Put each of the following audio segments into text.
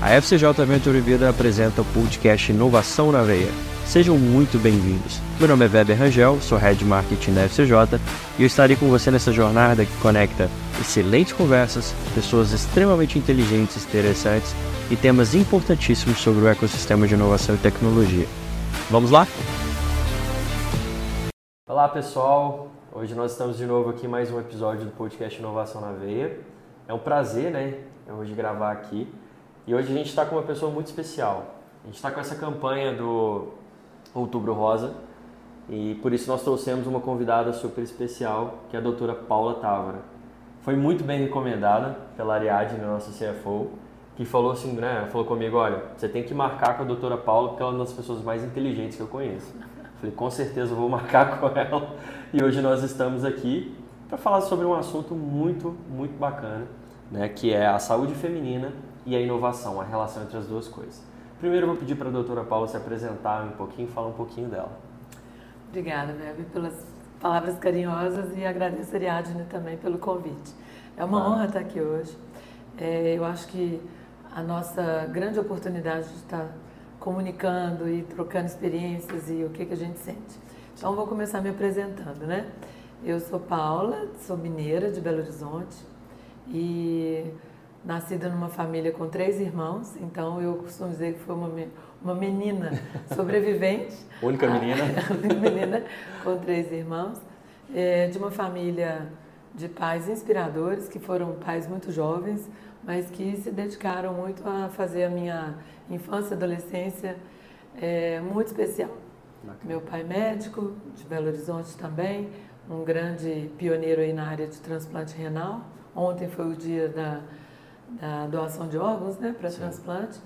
A FCJ Venture Vida apresenta o podcast Inovação na Veia. Sejam muito bem-vindos. Meu nome é Weber Rangel, sou Head Marketing da FCJ e eu estarei com você nessa jornada que conecta excelentes conversas, pessoas extremamente inteligentes e interessantes e temas importantíssimos sobre o ecossistema de inovação e tecnologia. Vamos lá? Olá pessoal, hoje nós estamos de novo aqui em mais um episódio do podcast Inovação na Veia. É um prazer, né, hoje gravar aqui. E hoje a gente está com uma pessoa muito especial. A gente está com essa campanha do Outubro Rosa e por isso nós trouxemos uma convidada super especial, que é a doutora Paula Távora. Foi muito bem recomendada pela Ariadne, nossa CFO, que falou assim, né, falou comigo, olha, você tem que marcar com a doutora Paula porque ela é uma das pessoas mais inteligentes que eu conheço. Falei, com certeza eu vou marcar com ela. E hoje nós estamos aqui para falar sobre um assunto muito, muito bacana, né, que é a saúde feminina e a inovação, a relação entre as duas coisas. Primeiro eu vou pedir para a doutora Paula se apresentar um pouquinho, falar um pouquinho dela. Obrigada, Bebe, pelas palavras carinhosas e agradeço a Ariadne também pelo convite. É uma honra estar aqui hoje. É, eu acho que a nossa grande oportunidade de estar comunicando e trocando experiências e o que, que a gente sente. Então, vou começar me apresentando, né? Eu sou Paula, sou mineira de Belo Horizonte e nascida numa família com três irmãos, então eu costumo dizer que foi uma, uma menina sobrevivente. única menina? única menina com três irmãos, é, de uma família de pais inspiradores, que foram pais muito jovens, mas que se dedicaram muito a fazer a minha infância e adolescência é, muito especial. Bacana. Meu pai médico, de Belo Horizonte também, um grande pioneiro aí na área de transplante renal. Ontem foi o dia da da doação de órgãos né, para transplante.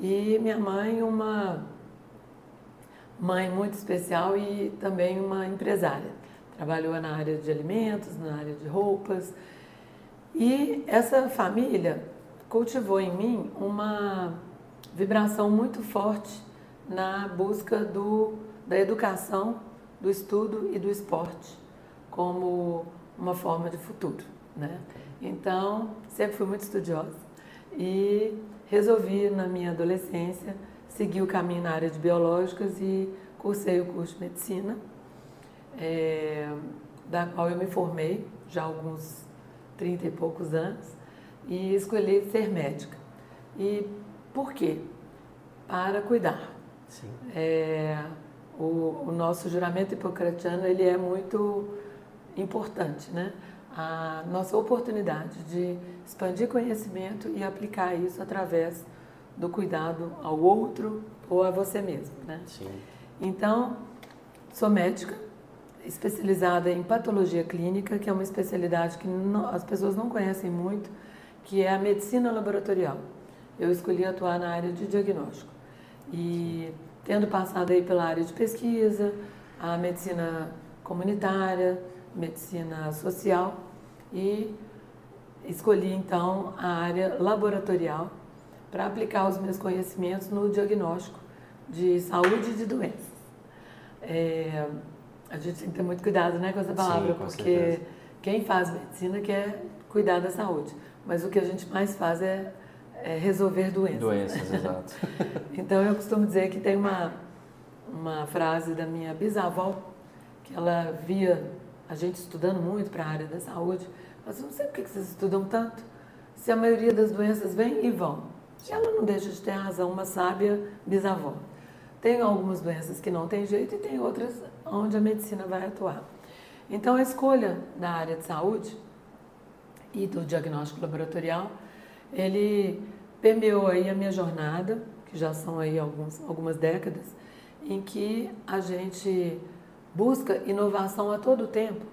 E minha mãe, uma mãe muito especial e também uma empresária. Trabalhou na área de alimentos, na área de roupas. E essa família cultivou em mim uma vibração muito forte na busca do, da educação, do estudo e do esporte como uma forma de futuro. Né? Então, sempre fui muito estudiosa e resolvi, na minha adolescência, seguir o caminho na área de biológicas e cursei o curso de medicina, é, da qual eu me formei já há alguns 30 e poucos anos e escolhi ser médica. E por quê? Para cuidar. É, o, o nosso juramento hipocratiano ele é muito importante, né? A nossa oportunidade de expandir conhecimento e aplicar isso através do cuidado ao outro ou a você mesmo, né? Sim. Então, sou médica, especializada em patologia clínica, que é uma especialidade que não, as pessoas não conhecem muito, que é a medicina laboratorial. Eu escolhi atuar na área de diagnóstico. E tendo passado aí pela área de pesquisa, a medicina comunitária, medicina social e escolhi então a área laboratorial para aplicar os meus conhecimentos no diagnóstico de saúde e de doenças. É, a gente tem que ter muito cuidado né, com essa palavra, Sim, com porque certeza. quem faz medicina quer cuidar da saúde, mas o que a gente mais faz é, é resolver doenças. Doenças, exato. então eu costumo dizer que tem uma, uma frase da minha bisavó que ela via a gente estudando muito para a área da saúde, mas eu não sei por que vocês estudam tanto, se a maioria das doenças vem e vão. E ela não deixa de ter razão, uma sábia bisavó. Tem algumas doenças que não tem jeito e tem outras onde a medicina vai atuar. Então, a escolha da área de saúde e do diagnóstico laboratorial, ele permeou aí a minha jornada, que já são aí alguns, algumas décadas, em que a gente busca inovação a todo tempo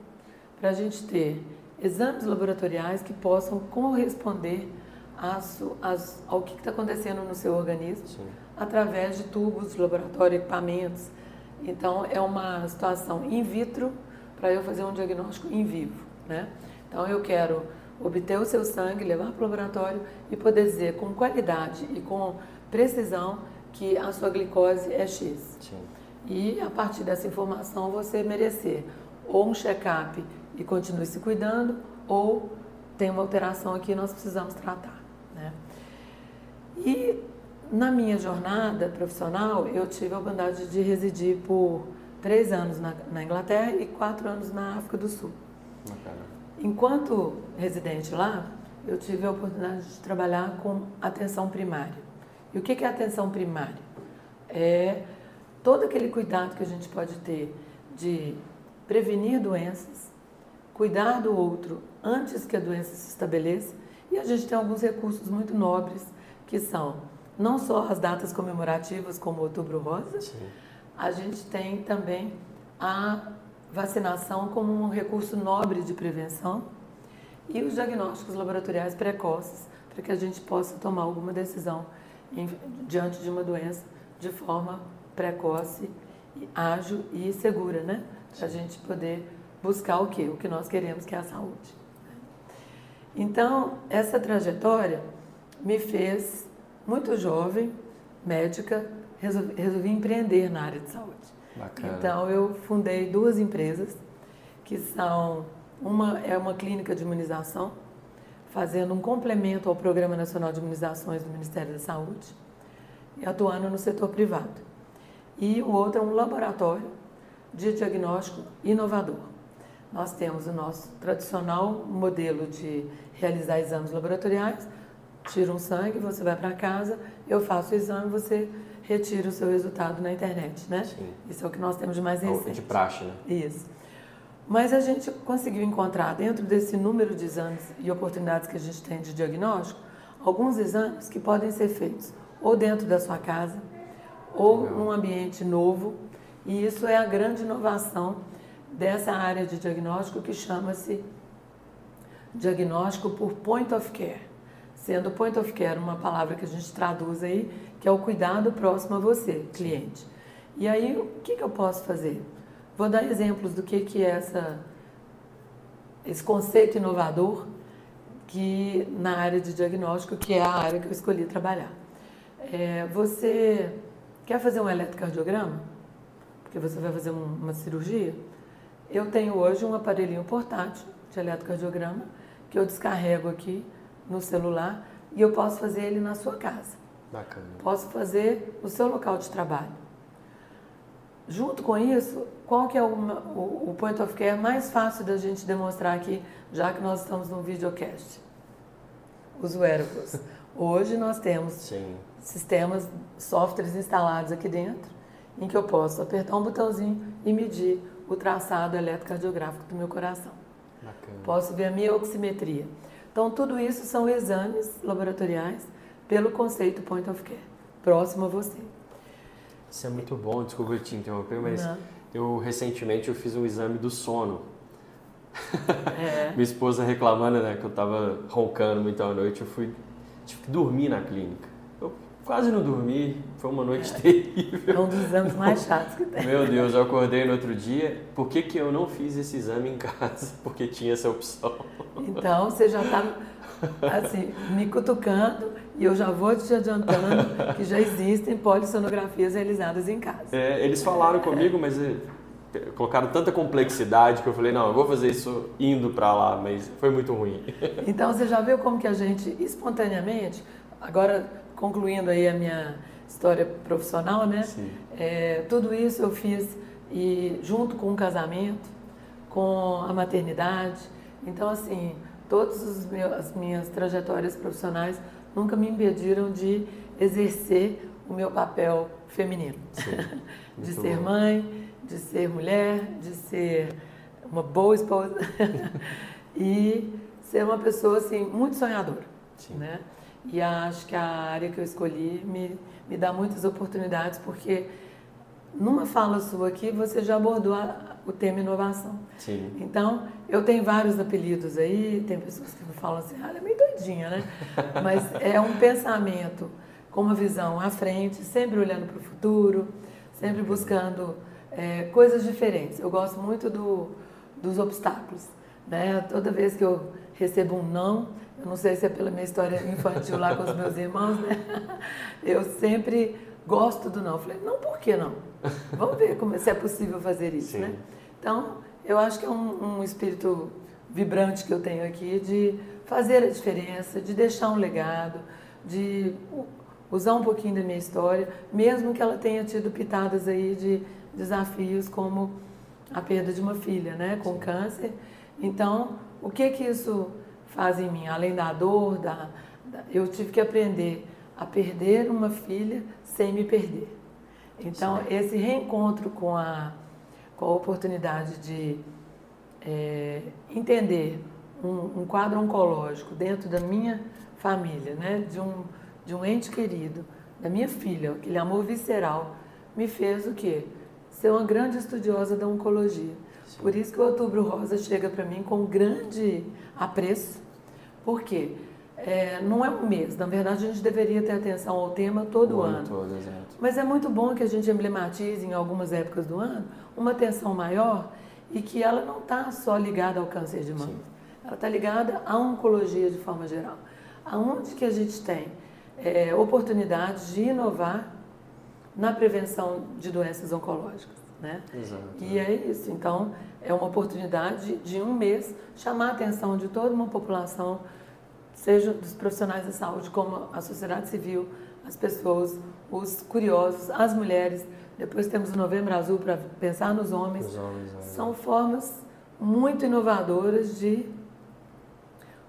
para a gente ter exames laboratoriais que possam corresponder às, às, ao que está acontecendo no seu organismo Sim. através de tubos, laboratório, equipamentos. Então, é uma situação in vitro para eu fazer um diagnóstico in vivo. Né? Então, eu quero obter o seu sangue, levar para o laboratório e poder dizer com qualidade e com precisão que a sua glicose é X. Sim e a partir dessa informação você merecer ou um check-up e continue se cuidando ou tem uma alteração aqui nós precisamos tratar. Né? E na minha jornada profissional, eu tive a oportunidade de residir por três anos na, na Inglaterra e quatro anos na África do Sul. Bacana. Enquanto residente lá, eu tive a oportunidade de trabalhar com atenção primária. E o que é atenção primária? É todo aquele cuidado que a gente pode ter de prevenir doenças, cuidar do outro antes que a doença se estabeleça, e a gente tem alguns recursos muito nobres que são não só as datas comemorativas como Outubro Rosa, Sim. a gente tem também a vacinação como um recurso nobre de prevenção e os diagnósticos laboratoriais precoces para que a gente possa tomar alguma decisão em, diante de uma doença de forma precoce, ágil e segura, né? Para a gente poder buscar o que? O que nós queremos, que é a saúde. Então, essa trajetória me fez, muito jovem, médica, resolvi, resolvi empreender na área de saúde. Bacana. Então, eu fundei duas empresas, que são, uma é uma clínica de imunização, fazendo um complemento ao Programa Nacional de Imunizações do Ministério da Saúde, e atuando no setor privado. E o outro é um laboratório de diagnóstico inovador. Nós temos o nosso tradicional modelo de realizar exames laboratoriais, tira um sangue, você vai para casa, eu faço o exame, você retira o seu resultado na internet, né? Sim. Isso é o que nós temos de mais recente. De praxe, né? Isso. Mas a gente conseguiu encontrar dentro desse número de exames e oportunidades que a gente tem de diagnóstico, alguns exames que podem ser feitos ou dentro da sua casa ou num ambiente novo, e isso é a grande inovação dessa área de diagnóstico que chama-se diagnóstico por point of care. Sendo point of care uma palavra que a gente traduz aí, que é o cuidado próximo a você, cliente. E aí, o que, que eu posso fazer? Vou dar exemplos do que, que é essa, esse conceito inovador que na área de diagnóstico, que é a área que eu escolhi trabalhar. É, você quer fazer um eletrocardiograma? Porque você vai fazer um, uma cirurgia? Eu tenho hoje um aparelhinho portátil de eletrocardiograma que eu descarrego aqui no celular e eu posso fazer ele na sua casa. Bacana. Posso fazer no seu local de trabalho. Junto com isso, qual que é o, o, o point of care mais fácil da gente demonstrar aqui, já que nós estamos no videocast? Os wearables. Hoje nós temos Sim. Sistemas, softwares instalados aqui dentro, em que eu posso apertar um botãozinho e medir o traçado eletrocardiográfico do meu coração. Bacana. Posso ver a minha oximetria. Então, tudo isso são exames laboratoriais pelo conceito Point of Care, próximo a você. Isso é muito bom, desculpa te interromper, mas Não. eu recentemente eu fiz um exame do sono. É. Minha esposa reclamando né, que eu estava roncando muito à noite, eu fui tive que dormir na clínica quase não dormi, foi uma noite é. terrível. É um dos exames mais chatos que tem. Meu Deus, eu acordei no outro dia. Por que, que eu não fiz esse exame em casa? Porque tinha essa opção. Então, você já está assim, me cutucando e eu já vou te adiantando que já existem polissonografias realizadas em casa. É, eles falaram comigo, mas é, colocaram tanta complexidade que eu falei, não, eu vou fazer isso indo para lá, mas foi muito ruim. Então, você já viu como que a gente, espontaneamente, agora concluindo aí a minha história profissional, né? É, tudo isso eu fiz e junto com o casamento, com a maternidade. Então, assim, todas as minhas trajetórias profissionais nunca me impediram de exercer o meu papel feminino. de ser bom. mãe, de ser mulher, de ser uma boa esposa e ser uma pessoa, assim, muito sonhadora, Sim. né? E acho que a área que eu escolhi me, me dá muitas oportunidades, porque numa fala sua aqui você já abordou a, o tema inovação. Sim. Então, eu tenho vários apelidos aí, tem pessoas que me falam assim, ah, ela é meio doidinha, né? Mas é um pensamento com uma visão à frente, sempre olhando para o futuro, sempre buscando é, coisas diferentes. Eu gosto muito do, dos obstáculos. Né? Toda vez que eu recebo um não, não sei se é pela minha história infantil lá com os meus irmãos, né? Eu sempre gosto do não. falei, não, por que não? Vamos ver como, se é possível fazer isso, Sim. né? Então, eu acho que é um, um espírito vibrante que eu tenho aqui de fazer a diferença, de deixar um legado, de usar um pouquinho da minha história, mesmo que ela tenha tido pitadas aí de desafios como a perda de uma filha, né, com câncer. Então, o que que isso faz em mim? Além da dor, da, da eu tive que aprender a perder uma filha sem me perder. Então, Sim. esse reencontro com a, com a oportunidade de é, entender um, um, quadro oncológico dentro da minha família, né, de um, de um ente querido, da minha filha, aquele amor visceral, me fez o quê? Ser uma grande estudiosa da oncologia. Por isso que o Outubro Rosa chega para mim com grande apreço. Por quê? É, não é um mês, na verdade a gente deveria ter atenção ao tema todo o ano. ano. Todo, Mas é muito bom que a gente emblematize em algumas épocas do ano uma atenção maior e que ela não está só ligada ao câncer de mama. Sim. Ela está ligada à oncologia de forma geral. Aonde que a gente tem é, oportunidades de inovar na prevenção de doenças oncológicas. Né? Exato. E é isso. Então, é uma oportunidade de um mês chamar a atenção de toda uma população seja dos profissionais da saúde, como a sociedade civil, as pessoas, os curiosos, as mulheres. Depois temos o Novembro Azul para pensar nos homens. homens é. São formas muito inovadoras de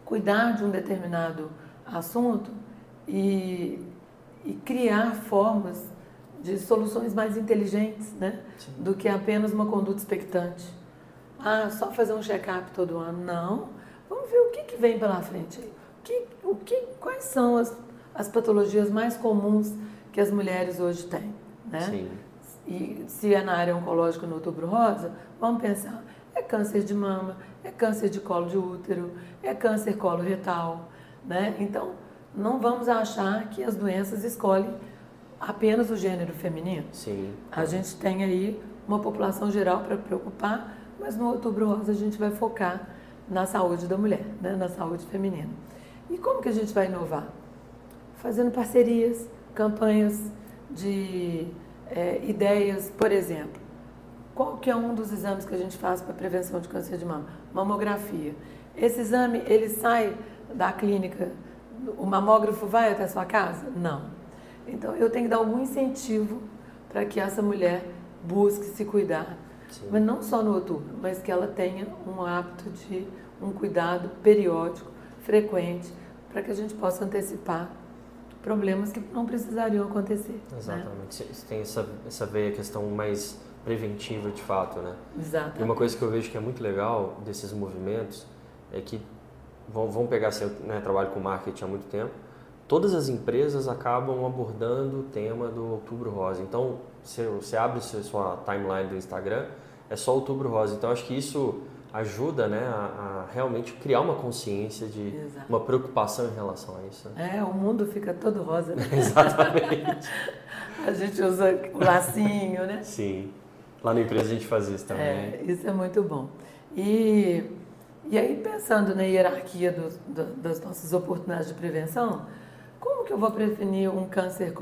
cuidar de um determinado assunto e, e criar formas de soluções mais inteligentes, né? Do que apenas uma conduta expectante. Ah, só fazer um check-up todo ano. Não. Vamos ver o que, que vem pela frente aí que, o que, quais são as, as patologias mais comuns que as mulheres hoje têm, né? Sim. E se é na área oncológica no outubro rosa, vamos pensar, é câncer de mama, é câncer de colo de útero, é câncer coloretal, né? Então, não vamos achar que as doenças escolhem apenas o gênero feminino. Sim. A gente tem aí uma população geral para preocupar, mas no outubro rosa a gente vai focar na saúde da mulher, né? na saúde feminina. E como que a gente vai inovar? Fazendo parcerias, campanhas de é, ideias, por exemplo. Qual que é um dos exames que a gente faz para prevenção de câncer de mama? Mamografia. Esse exame, ele sai da clínica, o mamógrafo vai até a sua casa? Não. Então, eu tenho que dar algum incentivo para que essa mulher busque se cuidar. Sim. Mas não só no outubro, mas que ela tenha um hábito de um cuidado periódico, frequente, para que a gente possa antecipar problemas que não precisariam acontecer. Né? Exatamente. Né? Tem essa, essa veia questão mais preventiva de fato, né? Exato. E uma coisa que eu vejo que é muito legal desses movimentos é que, vão, pegar, se eu né, trabalho com marketing há muito tempo, todas as empresas acabam abordando o tema do Outubro Rosa. Então, você, você abre sua timeline do Instagram, é só Outubro Rosa. Então, acho que isso ajuda né, a, a, realmente criar uma consciência de Exato. uma preocupação em relação a isso. Né? É, o mundo fica todo rosa. Né? Exatamente. a gente usa o lacinho, né? Sim. Lá na empresa a gente faz isso também. É, isso é muito bom. E, e aí, pensando na hierarquia do, do, das nossas oportunidades de prevenção, como que eu vou prevenir um câncer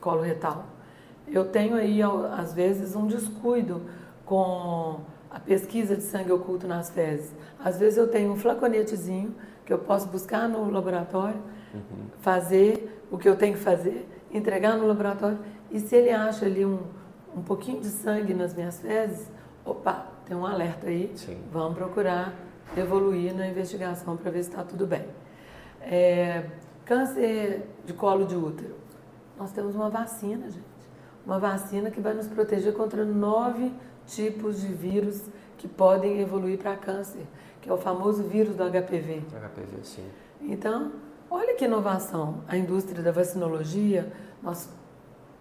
coloretal? Eu tenho aí, às vezes, um descuido com a pesquisa de sangue oculto nas fezes. Às vezes eu tenho um flaconetezinho que eu posso buscar no laboratório, uhum. fazer o que eu tenho que fazer, entregar no laboratório, e se ele acha ali um, um pouquinho de sangue nas minhas fezes, opa, tem um alerta aí, Sim. vamos procurar evoluir na investigação para ver se está tudo bem. É, câncer de colo de útero. Nós temos uma vacina, gente. Uma vacina que vai nos proteger contra nove tipos de vírus que podem evoluir para câncer, que é o famoso vírus do HPV. HPV, sim. Então, olha que inovação. A indústria da vacinologia, nós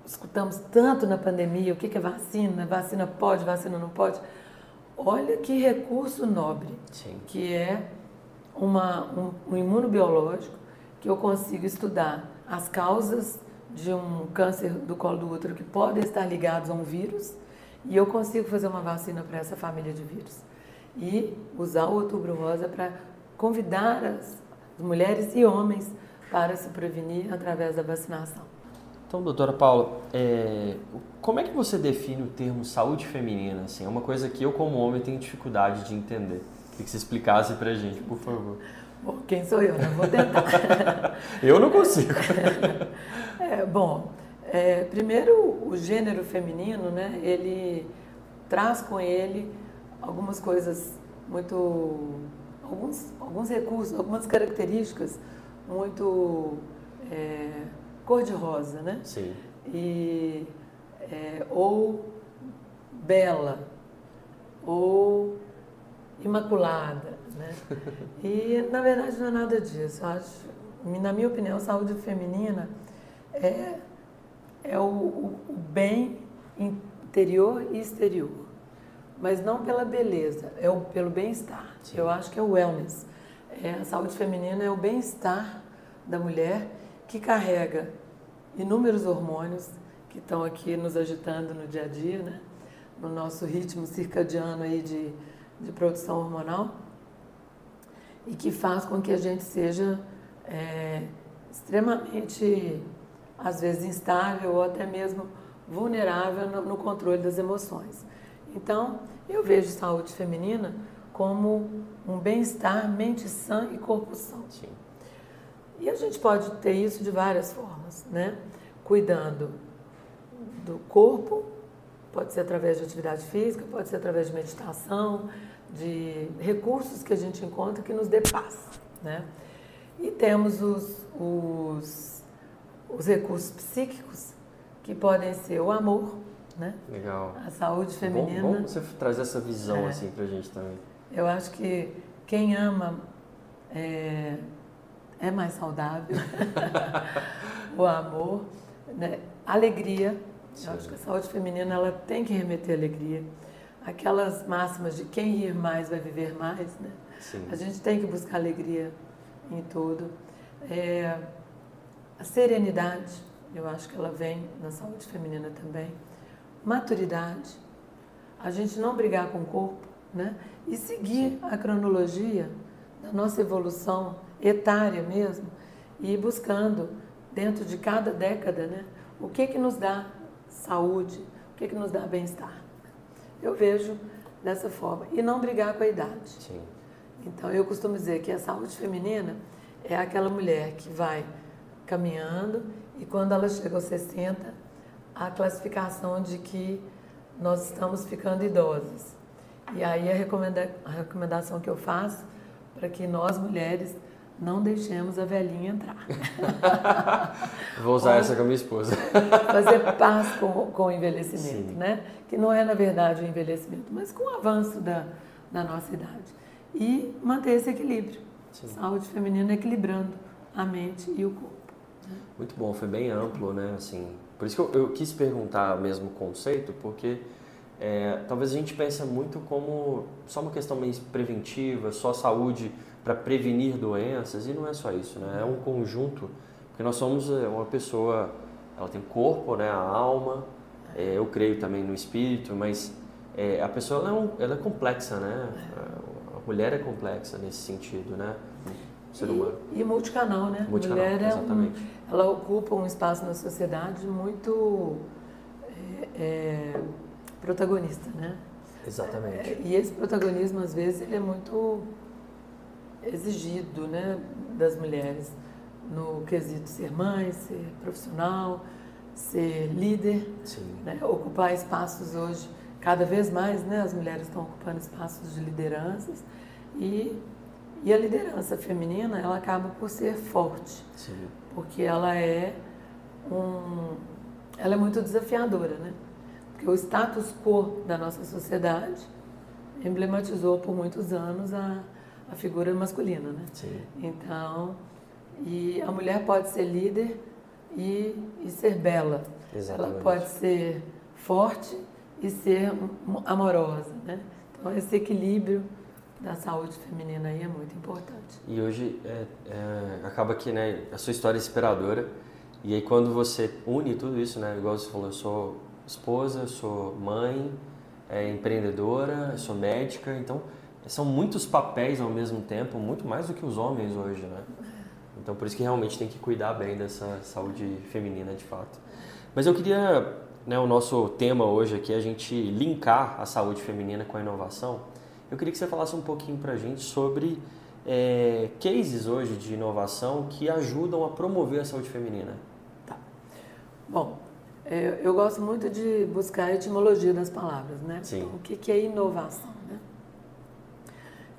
escutamos tanto na pandemia o que é vacina, vacina pode, vacina não pode. Olha que recurso nobre, sim. que é uma, um, um imunobiológico que eu consigo estudar as causas de um câncer do colo do útero que podem estar ligados a um vírus e eu consigo fazer uma vacina para essa família de vírus. E usar o outubro rosa para convidar as mulheres e homens para se prevenir através da vacinação. Então, doutora Paula, é, como é que você define o termo saúde feminina? Assim, é uma coisa que eu, como homem, tenho dificuldade de entender. Queria que você explicasse para a gente, por favor. Bom, quem sou eu? Não vou tentar. eu não consigo. É, bom, é, primeiro o gênero feminino, né, ele traz com ele algumas coisas muito, alguns, alguns recursos, algumas características muito é, cor-de-rosa, né? Sim. E, é, ou bela, ou imaculada, né? E na verdade não é nada disso. Acho, na minha opinião, saúde feminina é, é o, o, o bem interior e exterior, mas não pela beleza, é o, pelo bem-estar. Eu acho que é o wellness. É, a saúde feminina é o bem-estar da mulher que carrega inúmeros hormônios que estão aqui nos agitando no dia a dia, né? no nosso ritmo circadiano aí de, de produção hormonal e que faz com que a gente seja é, extremamente, às vezes, instável ou até mesmo vulnerável no, no controle das emoções. Então, eu vejo saúde feminina como um bem-estar, mente sã e corpo são. Sim. E a gente pode ter isso de várias formas, né? Cuidando do corpo, pode ser através de atividade física, pode ser através de meditação, de recursos que a gente encontra que nos dê paz, né? E temos os, os, os recursos psíquicos, que podem ser o amor, né? Legal. A saúde feminina. Bom, bom você trazer essa visão É. assim pra gente também. Eu acho que quem ama é, é mais saudável. o amor, né? alegria. Sim. Eu acho que a saúde feminina ela tem que remeter alegria. Aquelas máximas de quem rir mais vai viver mais, né? Sim. A gente tem que buscar alegria em tudo. É, a serenidade, eu acho que ela vem na saúde feminina também. Maturidade, a gente não brigar com o corpo, né? E seguir a cronologia da nossa evolução etária mesmo e ir buscando dentro de cada década, né? O que que nos dá saúde, o que que nos dá bem-estar. Eu vejo dessa forma e não brigar com a idade. Sim. Então, eu costumo dizer que a saúde feminina é aquela mulher que vai caminhando e quando ela chega aos 60, a classificação de que nós estamos ficando idosas. E aí a, recomenda a recomendação que eu faço para que nós mulheres não deixemos a velhinha entrar. Vou usar Olha. essa com a minha esposa. Fazer paz com, com o envelhecimento, Sim. né? Que não é, na verdade, o envelhecimento, mas com o avanço da, da nossa idade. E manter esse equilíbrio. Sim. Saúde feminina equilibrando a mente e o corpo. Muito bom, foi bem amplo, né? Assim, por isso que eu, eu quis perguntar mesmo o conceito, porque é, talvez a gente pense muito como só uma questão meio preventiva, só saúde para prevenir doenças, e não é só isso, né? É um conjunto, porque nós somos é, uma pessoa, ela tem o corpo, né? A alma, é, eu creio também no espírito, mas é, a pessoa ela é, um- ela é complexa, né? A mulher é complexa nesse sentido, né? Ser humano. E, e multicanal, né? Multicanal, Mulher é um, exatamente. ela ocupa um espaço na sociedade muito é, é, protagonista, né? Exatamente. É, E esse protagonismo, às vezes, ele é muito exigido né, das mulheres no quesito ser mãe, ser profissional, ser líder, né, ocupar espaços hoje, cada vez mais né, as mulheres estão ocupando espaços de lideranças e, e a liderança feminina ela acaba por ser forte, Sim. porque ela é um, ela é muito desafiadora, né? Porque o status quo da nossa sociedade emblematizou por muitos anos a, a figura masculina, né? Sim. Então, e a mulher pode ser líder e, e ser bela. Exatamente. Ela pode ser forte e ser amorosa, né? Então, esse equilíbrio da saúde feminina aí é muito importante. E hoje é, é, acaba que né, a sua história é inspiradora. E aí quando você une tudo isso, né, igual você falou, eu sou esposa, eu sou mãe, é, empreendedora, eu sou médica, então são muitos papéis ao mesmo tempo, muito mais do que os homens hoje, né? Então por isso que realmente tem que cuidar bem dessa saúde feminina de fato. Mas eu queria, né, o nosso tema hoje aqui é a gente linkar a saúde feminina com a inovação. Eu queria que você falasse um pouquinho pra gente sobre é, cases hoje de inovação que ajudam a promover a saúde feminina. Bom, é, eu gosto muito de buscar a etimologia das palavras, né? Sim. Então, o que, é inovação?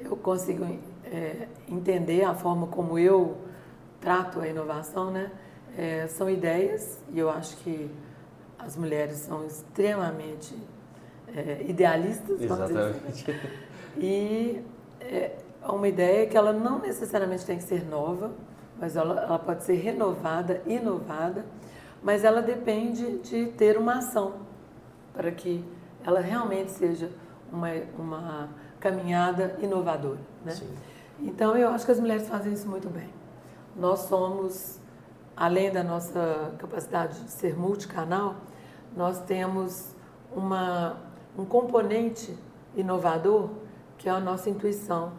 Eu consigo é, entender a forma como eu trato a inovação, né? É, são ideias e eu acho que as mulheres são extremamente é, idealistas, dizer assim. Exatamente. E é uma ideia que ela não necessariamente tem que ser nova, mas ela, ela pode ser renovada, inovada, mas ela depende de ter uma ação para que ela realmente seja uma, uma caminhada inovadora. Né? Sim. Então eu acho que as mulheres fazem isso muito bem. Nós somos, além da nossa capacidade de ser multicanal, nós temos uma, um componente inovador que é a nossa intuição.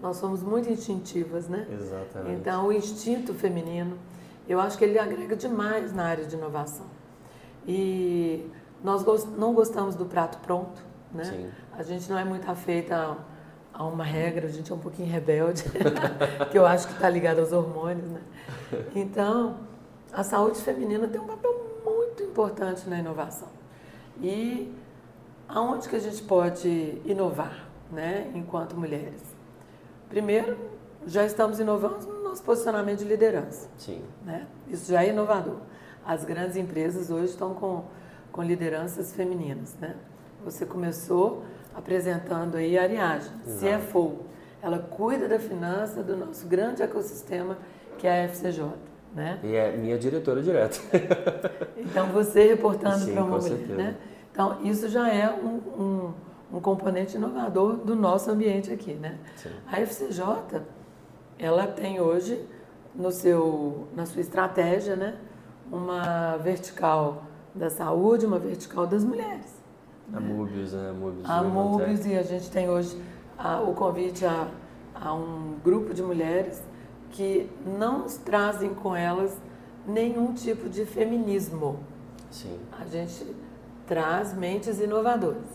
Nós somos muito instintivas, né? Exatamente. Então, o instinto feminino, eu acho que ele agrega demais na área de inovação. E nós não gostamos do prato pronto, né? Sim. A gente não é muito afeita a, uma regra, a gente é um pouquinho rebelde, que eu acho que está ligado aos hormônios, né? Então, a saúde feminina tem um papel muito importante na inovação. E aonde que a gente pode inovar, né, enquanto mulheres? Primeiro, já estamos inovando no nosso posicionamento de liderança. Sim. Né? Isso já é inovador. As grandes empresas hoje estão com, com lideranças femininas. Né? Você começou apresentando aí a Ariadne, Exato. CFO. Ela cuida da finança do nosso grande ecossistema que é a FCJ. Né? E é minha diretora direta. Então, você reportando para uma com mulher. Né? Então, isso já é um, um, um componente inovador do nosso ambiente aqui. Né? Sim. A FCJ, ela tem hoje no seu, na sua estratégia, né, uma vertical da saúde, uma vertical das mulheres. A Mubius, né? A Mubius. A Mobius e a gente tem hoje a- o convite a, a um grupo de mulheres que não trazem com elas nenhum tipo de feminismo. Sim. A gente traz mentes inovadoras,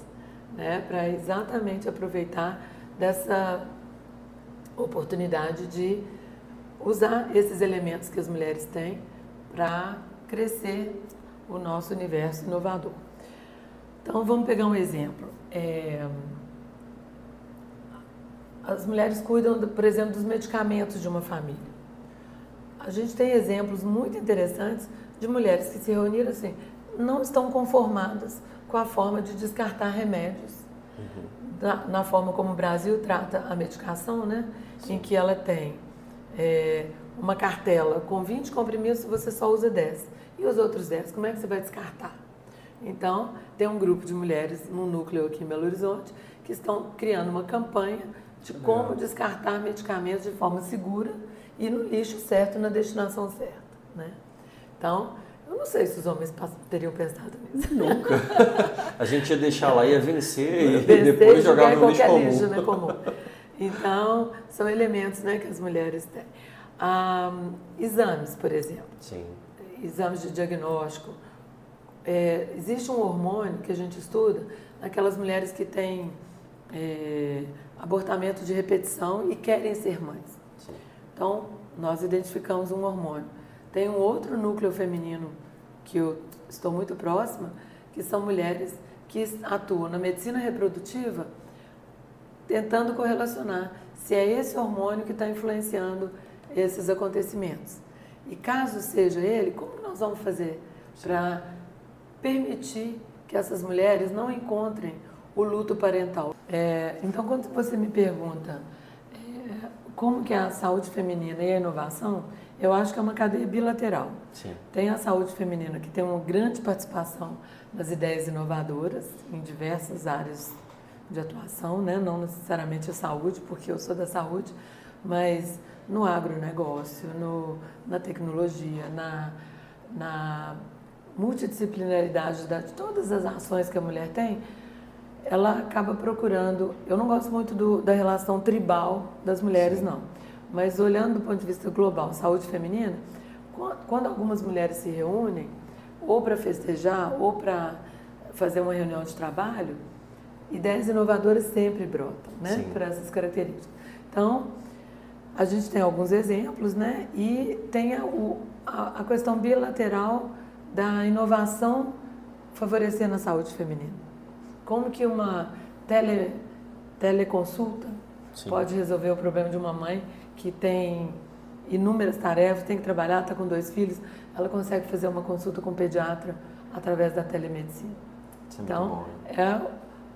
né, para exatamente aproveitar dessa oportunidade de usar esses elementos que as mulheres têm para crescer o nosso universo inovador. Então vamos pegar um exemplo. É, as mulheres cuidam, por exemplo, dos medicamentos de uma família. A gente tem exemplos muito interessantes de mulheres que se reuniram assim, não estão conformadas com a forma de descartar remédios, na, na forma como o Brasil trata a medicação, né? Em que ela tem é, uma cartela com 20 comprimidos, você só usa 10. E os outros 10, como é que você vai descartar? Então, tem um grupo de mulheres num núcleo aqui em Belo Horizonte que estão criando uma campanha de como descartar medicamentos de forma segura e no lixo certo, na destinação certa. Né? Então, eu não sei se os homens teriam pensado nisso. Nunca. A gente ia deixar lá, ia vencer e Vencer depois jogar no lixo comum. lixo, né, comum. Então, são elementos né, que as mulheres têm. Ah, exames, por exemplo. Sim. exames de diagnóstico. É, existe um hormônio que a gente estuda naquelas mulheres que têm é, abortamento de repetição e querem ser mães. Então, nós identificamos um hormônio. Tem um outro núcleo feminino que eu estou muito próxima, que são mulheres que atuam na medicina reprodutiva tentando correlacionar se é esse hormônio que está influenciando esses acontecimentos. E caso seja ele, como nós vamos fazer para permitir que essas mulheres não encontrem o luto parental? É, então, quando você me pergunta é, como que é a saúde feminina e a inovação, eu acho que é uma cadeia bilateral. Sim. Tem a saúde feminina, que tem uma grande participação nas ideias inovadoras em diversas áreas de atuação, né? não necessariamente a saúde, porque eu sou da saúde, mas no agronegócio, no, na tecnologia, na, na multidisciplinaridade da- de todas as ações que a mulher tem, ela acaba procurando. Eu não gosto muito do- da relação tribal das mulheres, não. Mas olhando do ponto de vista global, saúde feminina, quan- quando algumas mulheres se reúnem, ou para festejar, ou para fazer uma reunião de trabalho, ideias inovadoras sempre brotam, né? Sim. Por essas características. Então, a gente tem alguns exemplos, né? E tem a- a questão bilateral da inovação favorecendo a saúde feminina. Como que uma tele, teleconsulta Sim. pode resolver o problema de uma mãe que tem inúmeras tarefas, tem que trabalhar, está com dois filhos, ela consegue fazer uma consulta com o pediatra através da telemedicina. Isso é então, bom, é,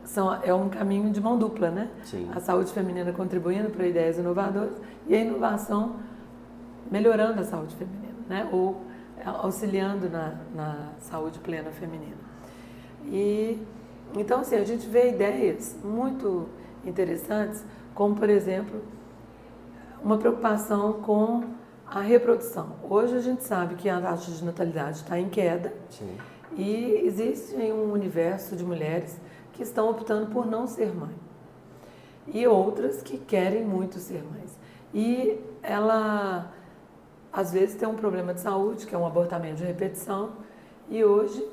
são, é um caminho de mão dupla, né? Sim. A saúde feminina contribuindo para ideias inovadoras e a inovação melhorando a saúde feminina, né? Ou auxiliando na, na saúde plena feminina. E então assim, a gente vê ideias muito interessantes, como por exemplo, uma preocupação com a reprodução. Hoje a gente sabe que a taxa de natalidade está em queda Sim. e existe um universo de mulheres que estão optando por não ser mãe e outras que querem muito ser mães. E ela às vezes tem um problema de saúde, que é um abortamento de repetição, e hoje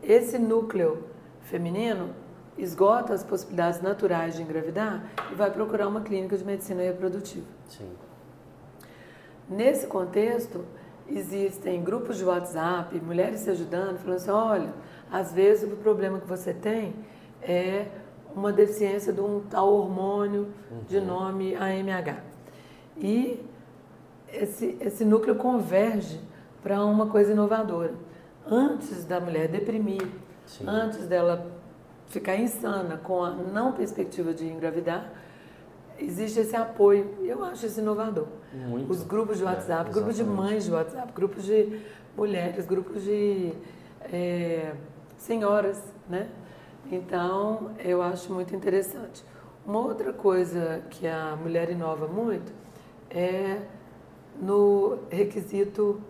esse núcleo feminino esgota as possibilidades naturais de engravidar e vai procurar uma clínica de medicina reprodutiva. Sim. Nesse contexto, existem grupos de WhatsApp, mulheres se ajudando, falando assim, olha, às vezes o problema que você tem é uma deficiência de um tal hormônio uhum. de nome AMH. E esse, esse núcleo converge para uma coisa inovadora. Antes da mulher deprimir, Sim. antes dela ficar insana com a não perspectiva de engravidar, existe esse apoio. Eu acho isso inovador. Muito. Os grupos de é, WhatsApp, é, grupos de mães de WhatsApp, grupos de mulheres, grupos de é, senhoras, né? Então, eu acho muito interessante. Uma outra coisa que a mulher inova muito é no requisito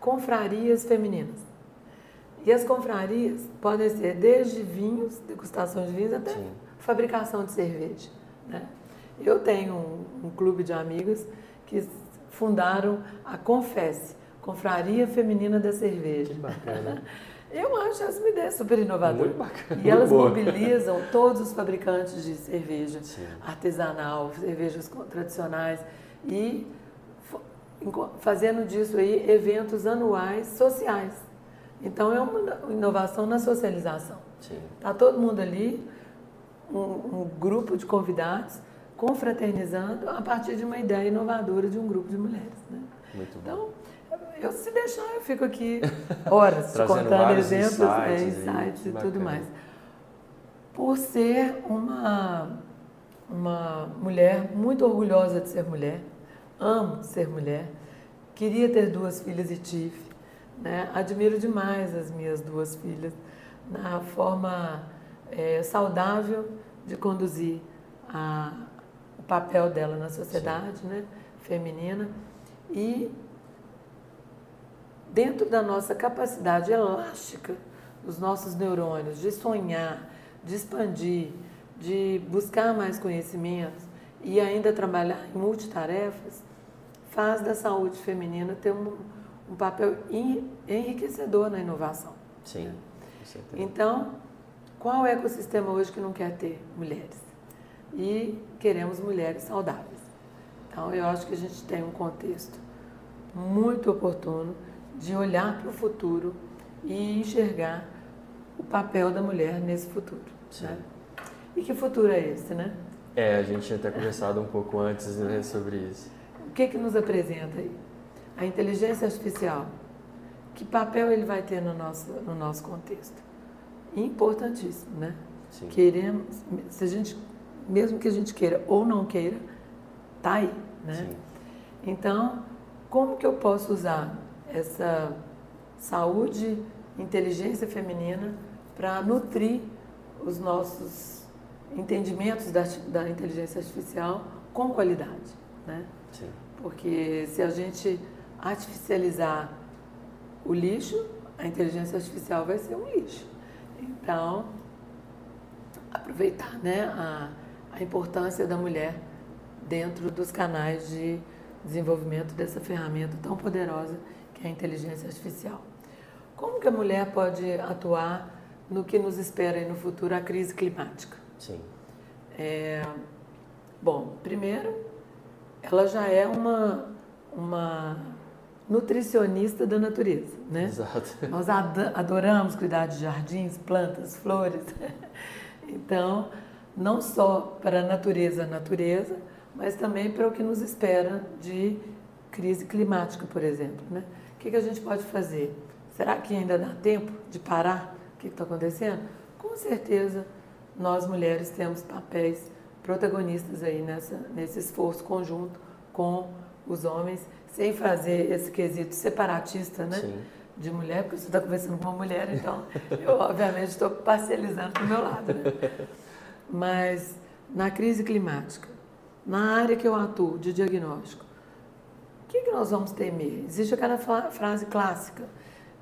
confrarias femininas. E as confrarias podem ser desde vinhos, degustação de vinhos, até Sim. fabricação de cerveja. Né? Eu tenho um, um, clube de amigas que fundaram a Confesse, Confraria Feminina da Cerveja. Que bacana. Eu acho essa uma ideia super inovadora. Muito bacana. E elas mobilizam todos os fabricantes de cerveja Sim. artesanal, cervejas tradicionais e fazendo disso aí eventos anuais sociais. Então é uma inovação na socialização. Está todo mundo ali, um, um, grupo de convidados, confraternizando a partir de uma ideia inovadora de um grupo de mulheres. Né? Muito então, eu se deixar, eu fico aqui horas contando exemplos, insights, é, insights e tudo mais. Por ser uma, uma mulher muito orgulhosa de ser mulher, amo ser mulher, queria ter duas filhas e tive. Né? Admiro demais as minhas duas filhas na forma é, saudável de conduzir a, o papel dela na sociedade né? feminina e dentro da nossa capacidade elástica dos nossos neurônios de sonhar, de expandir, de buscar mais conhecimentos e ainda trabalhar em multitarefas, faz da saúde feminina ter um, um papel enriquecedor na inovação. Sim, Então, qual é o ecossistema hoje que não quer ter mulheres? E queremos mulheres saudáveis. Então, eu acho que a gente tem um contexto muito oportuno de olhar para o futuro e enxergar o papel da mulher nesse futuro. Né? E que futuro é esse, né? É, a gente tinha até conversado um pouco antes né, sobre isso que, que nos apresenta aí? A inteligência artificial. Que papel ele vai ter no nosso, no nosso contexto? Importantíssimo, né? Sim. Queremos, se a gente, mesmo que a gente queira ou não queira, tá aí, né? Sim. Então, como que eu posso usar essa saúde, inteligência feminina para nutrir os nossos entendimentos da, da inteligência artificial com qualidade, né? Sim. Porque se a gente artificializar o lixo, a inteligência artificial vai ser um lixo. Então, aproveitar né, a, a importância da mulher dentro dos canais de desenvolvimento dessa ferramenta tão poderosa que é a inteligência artificial. Como que a mulher pode atuar no que nos espera no futuro, a crise climática? Sim. É, bom, primeiro, ela já é uma, uma nutricionista da natureza, né? Exato. Nós adoramos cuidar de jardins, plantas, flores. Então, não só para a natureza, natureza, mas também para o que nos espera de crise climática, por exemplo, né? O que, que a gente pode fazer? Será que ainda dá tempo de parar o que está acontecendo? Com certeza, nós mulheres temos papéis protagonistas aí nessa, nesse esforço conjunto com os homens, sem fazer esse quesito separatista, né? Sim. De mulher, porque você está conversando com uma mulher, então eu obviamente estou parcializando para o meu lado. Né? Mas na crise climática, na área que eu atuo de diagnóstico, o que, que nós vamos temer? Existe aquela frase clássica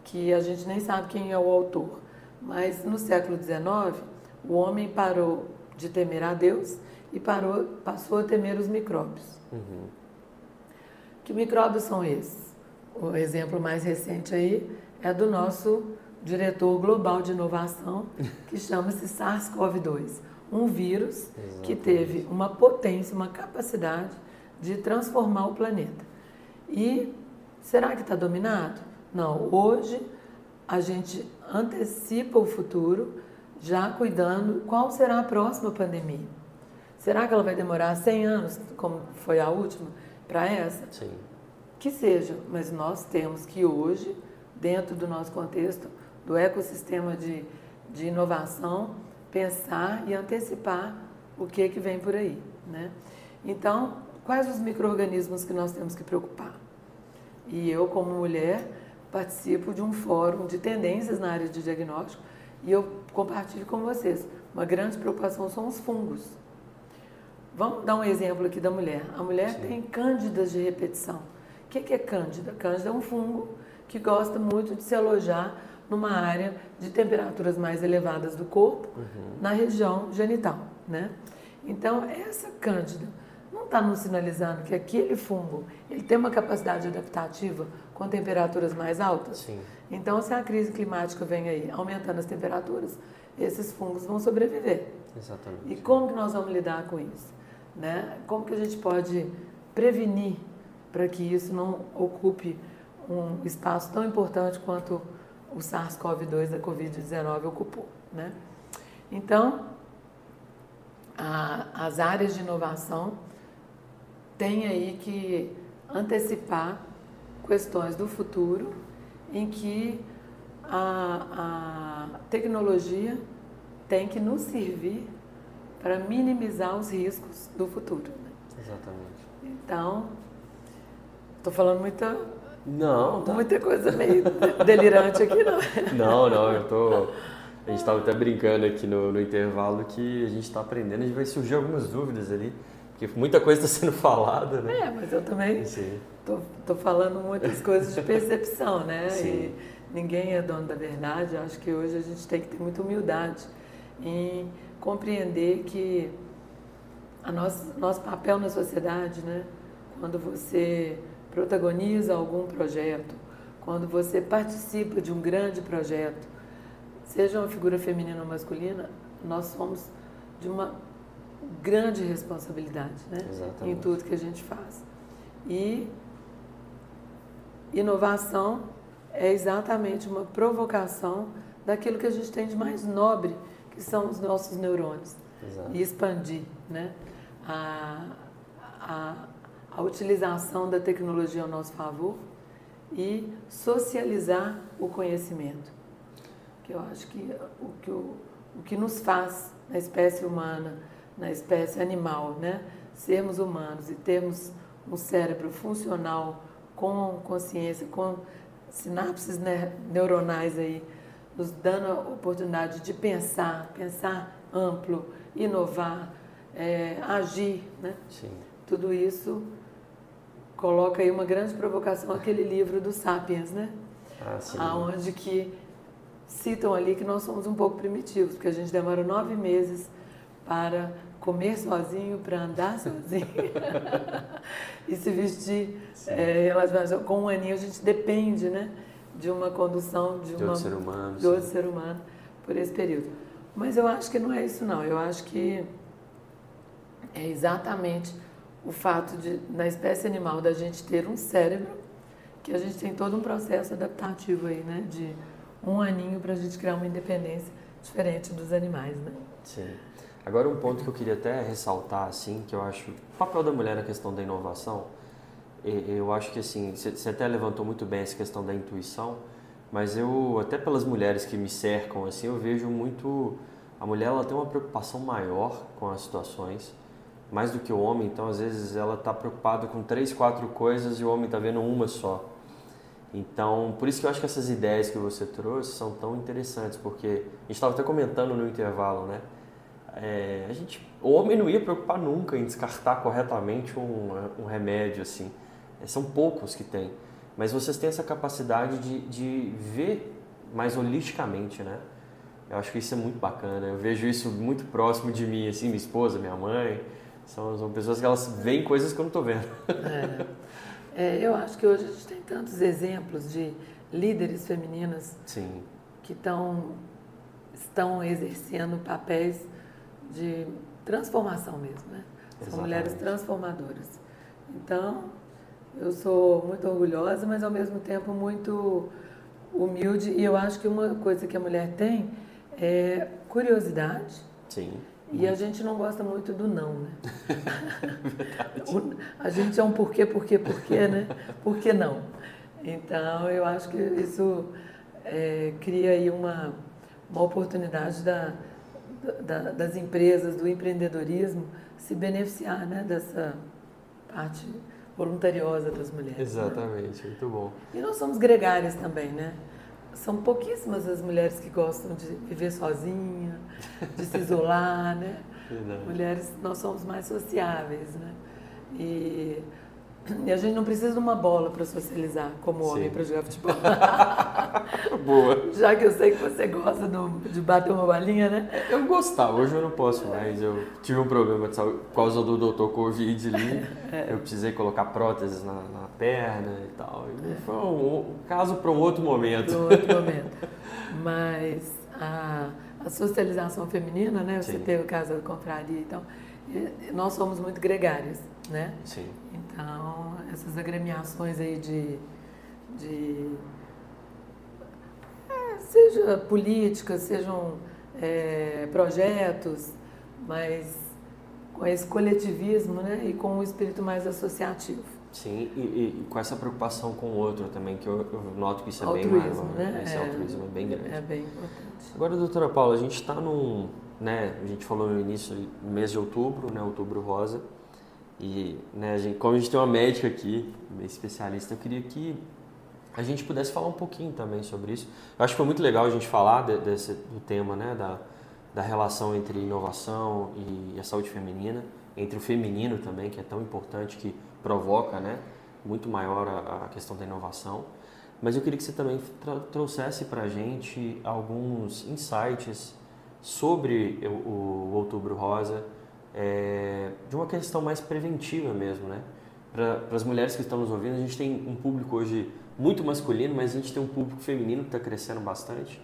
que a gente nem sabe quem é o autor, mas no século XIX o homem parou de temer a Deus e parou, passou a temer os micróbios. Uhum. Que micróbios são esses? O exemplo mais recente aí é do nosso diretor global de inovação, que chama-se SARS-CoV-2, um vírus Exatamente. que teve uma potência, uma capacidade de transformar o planeta. E será que está dominado? Não. Hoje a gente antecipa o futuro, já cuidando qual será a próxima pandemia. Será que ela vai demorar 100 anos, como foi a última, para essa? Sim. Que seja, mas nós temos que hoje, dentro do nosso contexto do ecossistema de, de inovação, pensar e antecipar o que, que vem por aí. Né? Então, quais os micro-organismos que nós temos que preocupar? E eu, como mulher, participo de um fórum de tendências na área de diagnóstico e eu compartilho com vocês. Uma grande preocupação são os fungos. Vamos dar um exemplo aqui da mulher. A mulher Sim. tem cândidas de repetição. O que é cândida? Cândida é um fungo que gosta muito de se alojar numa área de temperaturas mais elevadas do corpo, uhum. na região genital, né? Então, essa cândida não está nos sinalizando que aquele fungo ele tem uma capacidade adaptativa com temperaturas mais altas? Sim. Então, se a crise climática vem aí aumentando as temperaturas, esses fungos vão sobreviver. Exatamente. E como que nós vamos lidar com isso? Né? Como que a gente pode prevenir para que isso não ocupe um espaço tão importante quanto o SARS-CoV-2 da Covid-19 ocupou? Né? Então, a, as áreas de inovação têm aí que antecipar questões do futuro em que a, a tecnologia tem que nos servir para minimizar os riscos do futuro. Né? Exatamente. Então, estou falando muita não, tá. muita coisa meio delirante aqui, não. Não, não, eu tô. A gente estava até brincando aqui no, no intervalo que a gente está aprendendo, a gente vai surgir algumas dúvidas ali, porque muita coisa está sendo falada, né? É, mas eu também tô, tô falando muitas coisas de percepção, né? Sim. E ninguém é dono da verdade. Eu acho que hoje a gente tem que ter muita humildade em compreender que a nosso, nosso papel na sociedade, né? Quando você protagoniza algum projeto, quando você participa de um grande projeto, seja uma figura feminina ou masculina, nós somos de uma grande responsabilidade né? em tudo que a gente faz. E inovação é exatamente uma provocação daquilo que a gente tem de mais nobre, que são os nossos neurônios. Exato. E expandir né? a, a, a utilização da tecnologia ao nosso favor e socializar o conhecimento. Que eu acho que o que, o, o que nos faz na espécie humana, na espécie animal, né? sermos humanos e termos um cérebro funcional com consciência, com sinapses neuronais aí, nos dando a oportunidade de pensar, pensar amplo, inovar, é, agir, né? Sim. Tudo isso coloca aí uma grande provocação aquele livro do Sapiens, né? Ah, sim. Aonde que citam ali que nós somos um pouco primitivos, porque a gente demora nove meses para comer sozinho, para andar sozinho e se vestir é, com um aninho a gente depende, né, de uma condução de, de uma, outro ser humano, de outro ser humano por esse período. Mas eu acho que não é isso não. Eu acho que é exatamente o fato de, na espécie animal, da gente ter um cérebro que a gente tem todo um processo adaptativo aí, né? De um aninho para a gente criar uma independência diferente dos animais, né? Sim. Agora um ponto que eu queria até ressaltar, assim, que eu acho o papel da mulher na questão da inovação, eu acho que assim, você até levantou muito bem essa questão da intuição, mas eu, até pelas mulheres que me cercam, assim, eu vejo muito, a mulher ela tem uma preocupação maior com as situações, mais do que o homem, então às vezes ela está preocupada com três, quatro coisas e o homem está vendo uma só. Então, por isso que eu acho que essas ideias que você trouxe são tão interessantes, porque a gente estava até comentando no intervalo, né? É, a gente, o homem não ia preocupar nunca em descartar corretamente um, um remédio assim. É, são poucos que têm, mas vocês têm essa capacidade de, de ver mais holisticamente, né? Eu acho que isso é muito bacana. Eu vejo isso muito próximo de mim, assim, minha esposa, minha mãe. São, são pessoas que elas veem coisas que eu não estou vendo. É. É, eu acho que hoje a gente tem tantos exemplos de líderes femininas Sim. que tão, estão exercendo papéis de transformação mesmo, né? São Exatamente. mulheres transformadoras. Então, eu sou muito orgulhosa, mas ao mesmo tempo muito humilde. E eu acho que uma coisa que a mulher tem é curiosidade. Sim. E a gente não gosta muito do não, né? a gente é um porquê, porquê, porquê, né? Por que não? Então, eu acho que isso é, cria aí uma, uma oportunidade da, da, das empresas, do empreendedorismo, se beneficiar né, dessa parte voluntariosa das mulheres. né? Exatamente, muito bom. E nós somos gregárias também, né? São pouquíssimas as mulheres que gostam de viver sozinha, de se isolar, né? Verdade. Mulheres, nós somos mais sociáveis, né? E, e a gente não precisa de uma bola para socializar, como homem para jogar futebol. Boa. Já que eu sei que você gosta do- de bater uma bolinha, né? Eu gostava, hoje eu não posso mais. Eu tive um problema de saúde por causa do doutor Covid ali. Eu precisei colocar próteses na, na perna e tal. E foi um, um caso para um outro momento. Para outro momento. Mas a, a socialização feminina, né? Você Sim. teve o caso da confraria, então, nós somos muito gregárias, né? Sim, Então, essas agremiações aí de, de é, seja políticas, sejam é, projetos, mas com esse coletivismo né, e com um espírito mais associativo. sim. E, e com essa preocupação com o outro também, que eu, eu noto que isso é bem Altruísmo, maior. né? Esse É. altruísmo é bem grande. É bem importante. Agora, doutora Paula, a gente está num, né, a gente falou no início, mês de outubro, né, outubro rosa, e, né, a gente, como a gente tem uma médica aqui, especialista, eu queria que a gente pudesse falar um pouquinho também sobre isso. Eu acho que foi muito legal a gente falar de- desse, do tema, né, da, da relação entre inovação e a saúde feminina, entre o feminino também, que é tão importante, que provoca, né, muito maior a, a questão da inovação. Mas eu queria que você também trouxesse para a gente alguns insights sobre o, o Outubro Rosa, é, de uma questão mais preventiva mesmo, né? Para as mulheres que estão nos ouvindo, a gente tem um público hoje muito masculino, mas a gente tem um público feminino que está crescendo bastante,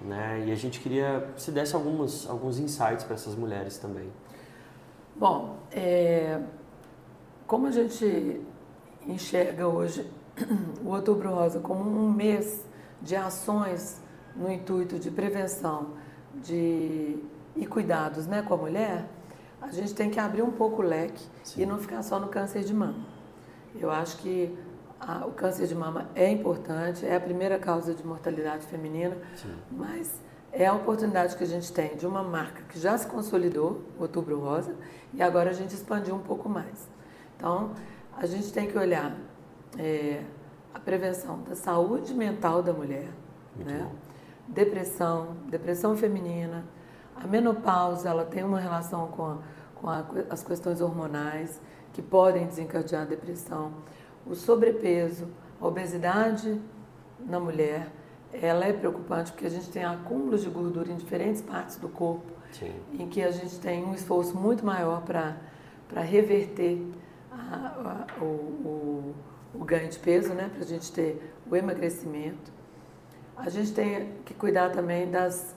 né? E a gente queria que você desse alguns, alguns insights para essas mulheres também. Bom, é, como a gente enxerga hoje o Outubro Rosa como um mês de ações no intuito de prevenção de, e cuidados né, com a mulher, a gente tem que abrir um pouco o leque Sim. e não ficar só no câncer de mama. Eu acho que a- o câncer de mama é importante, é a primeira causa de mortalidade feminina, Sim. mas é a oportunidade que a gente tem de uma marca que já se consolidou, Outubro Rosa, e agora a gente expandiu um pouco mais. Então, a gente tem que olhar é, a prevenção da saúde mental da mulher, né? depressão, depressão feminina, a menopausa, ela tem uma relação com, a- com a- as questões hormonais que podem desencadear a depressão, o sobrepeso, a obesidade na mulher, ela é preocupante porque a gente tem acúmulos de gordura em diferentes partes do corpo, Sim. em que a gente tem um esforço muito maior para reverter a- a- o, o- o ganho de peso, né? para a gente ter o emagrecimento. A gente tem que cuidar também das,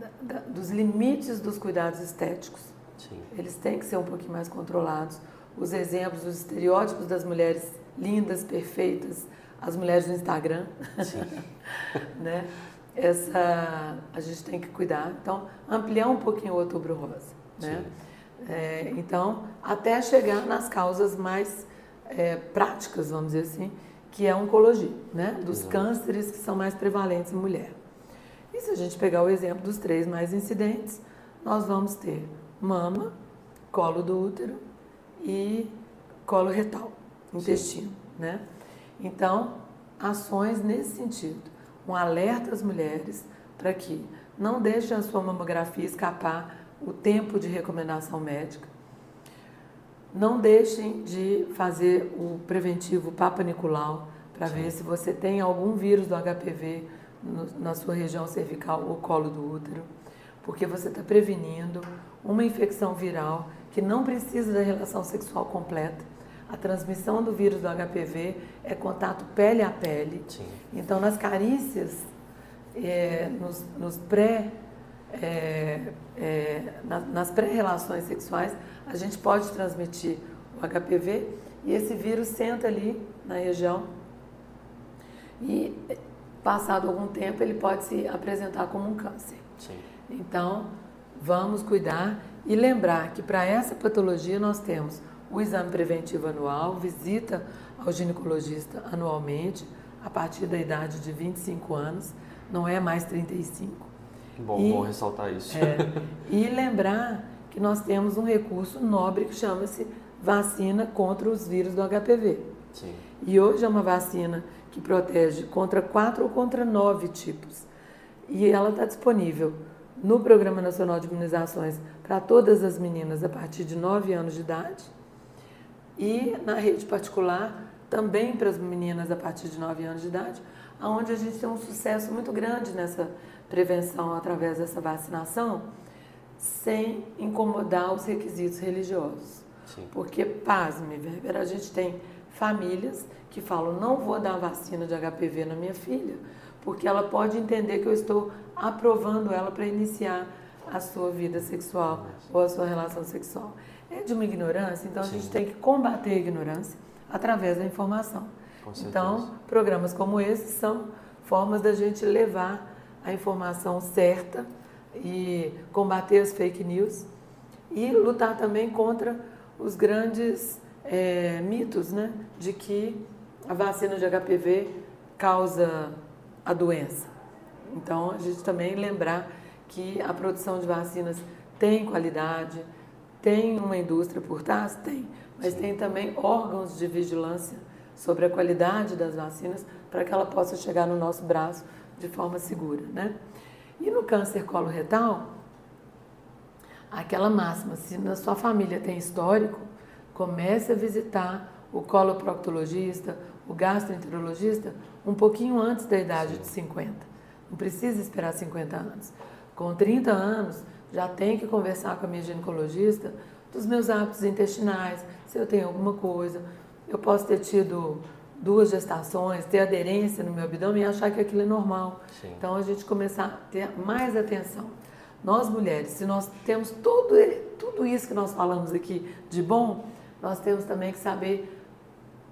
da- da- dos limites dos cuidados estéticos. Sim. Eles têm que ser um pouquinho mais controlados. Os exemplos, os estereótipos das mulheres lindas, perfeitas, as mulheres do Instagram. né? Essa a gente tem que cuidar. Então, ampliar um pouquinho o outubro rosa. Né? É, então, até chegar nas causas mais é, práticas, vamos dizer assim, que é a oncologia, né? dos Exato. cânceres que são mais prevalentes em mulher. E se a gente pegar o exemplo dos três mais incidentes, nós vamos ter mama, colo do útero e colo retal, intestino, né? Então, ações nesse sentido. Um alerta às mulheres para que não deixem a sua mamografia escapar o tempo de recomendação médica. Não deixem de fazer o preventivo Papa Nicolau para ver se você tem algum vírus do HPV no, na sua região cervical ou colo do útero, porque você está prevenindo uma infecção viral que não precisa da relação sexual completa. A transmissão do vírus do HPV é contato pele a pele. Sim. Então, nas carícias, é, nos, nos, pré, é, é, na, nas pré-relações sexuais, a gente pode transmitir o HPV e esse vírus senta ali na região e, passado algum tempo, ele pode se apresentar como um câncer. Sim. Então, vamos cuidar e lembrar que para essa patologia nós temos o exame preventivo anual, visita ao ginecologista anualmente, a partir da idade de 25 anos, não é mais 35. Bom, e, bom ressaltar isso. É, e lembrar que nós temos um recurso nobre que chama-se vacina contra os vírus do HPV. Sim. E hoje é uma vacina que protege contra quatro ou contra nove tipos. E ela está disponível no Programa Nacional de Imunizações para todas as meninas a partir de 9 anos de idade e na rede particular também para as meninas a partir de 9 anos de idade, onde a gente tem um sucesso muito grande nessa prevenção através dessa vacinação, sem incomodar os requisitos religiosos. Sim. Porque, pasme, Weber, a gente tem famílias que falam, não vou dar vacina de HPV na minha filha, porque ela pode entender que eu estou aprovando ela para iniciar a sua vida sexual ou a sua relação sexual. É de uma ignorância, então Sim. a gente tem que combater a ignorância através da informação. Então, programas como esse são formas da gente levar a informação certa e combater as fake news e lutar também contra os grandes é, mitos, né, de que a vacina de HPV causa a doença. Então, a gente também lembrar que a produção de vacinas tem qualidade, tem uma indústria por trás? Tem, mas Sim. tem também órgãos de vigilância sobre a qualidade das vacinas para que ela possa chegar no nosso braço de forma segura, né? E no câncer coloretal, aquela máxima, se na sua família tem histórico, comece a visitar o coloproctologista, o gastroenterologista um pouquinho antes da idade Sim. de 50. Não precisa esperar 50 anos. Com 30 anos, já tenho que conversar com a minha ginecologista dos meus hábitos intestinais, se eu tenho alguma coisa. Eu posso ter tido duas gestações, ter aderência no meu abdômen e achar que aquilo é normal. Sim. Então a gente começar a ter mais atenção. Nós mulheres, se nós temos tudo, tudo isso que nós falamos aqui de bom, nós temos também que saber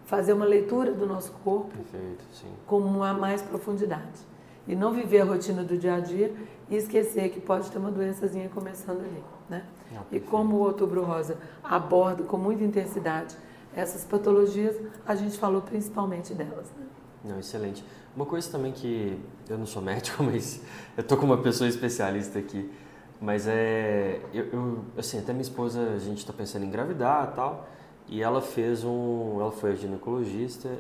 fazer uma leitura do nosso corpo Perfeito, com uma mais profundidade. E não viver a rotina do dia a dia e esquecer que pode ter uma doençazinha começando ali. Né? Não, e como o Outubro Rosa aborda com muita intensidade essas patologias, a gente falou principalmente delas. Né? Não, excelente. Uma coisa também que eu não sou médico, mas eu tô com uma pessoa especialista aqui. Mas é, eu, eu assim, até minha esposa, a gente está pensando em engravidar, tal. E ela fez um, ela foi ginecologista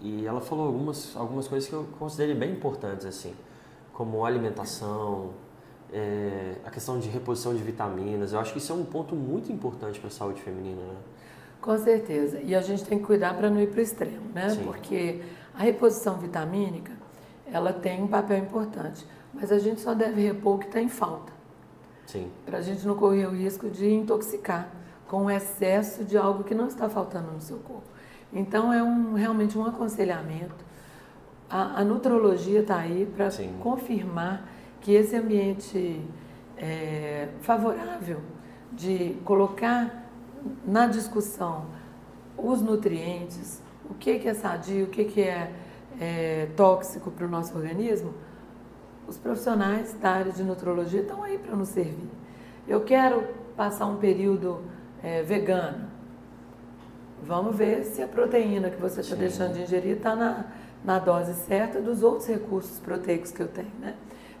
e ela falou algumas algumas coisas que eu considerei bem importantes assim, como alimentação, é, a questão de reposição de vitaminas. Eu acho que isso é um ponto muito importante para a saúde feminina, né? Com certeza. E a gente tem que cuidar para não ir para o extremo, né? Sim. Porque a reposição vitamínica, ela tem um papel importante, mas a gente só deve repor o que está em falta. Sim. Para a gente não correr o risco de intoxicar com o excesso de algo que não está faltando no seu corpo. Então é um, realmente um aconselhamento. A, a nutrologia está aí para confirmar que esse ambiente é, favorável de colocar na discussão os nutrientes, o que, que é sadio, o que, que é, é tóxico para o nosso organismo, os profissionais da área de nutrologia estão aí para nos servir. Eu quero passar um período é, vegano. Vamos ver se a proteína que você está deixando de ingerir está na, na dose certa dos outros recursos proteicos que eu tenho. Né?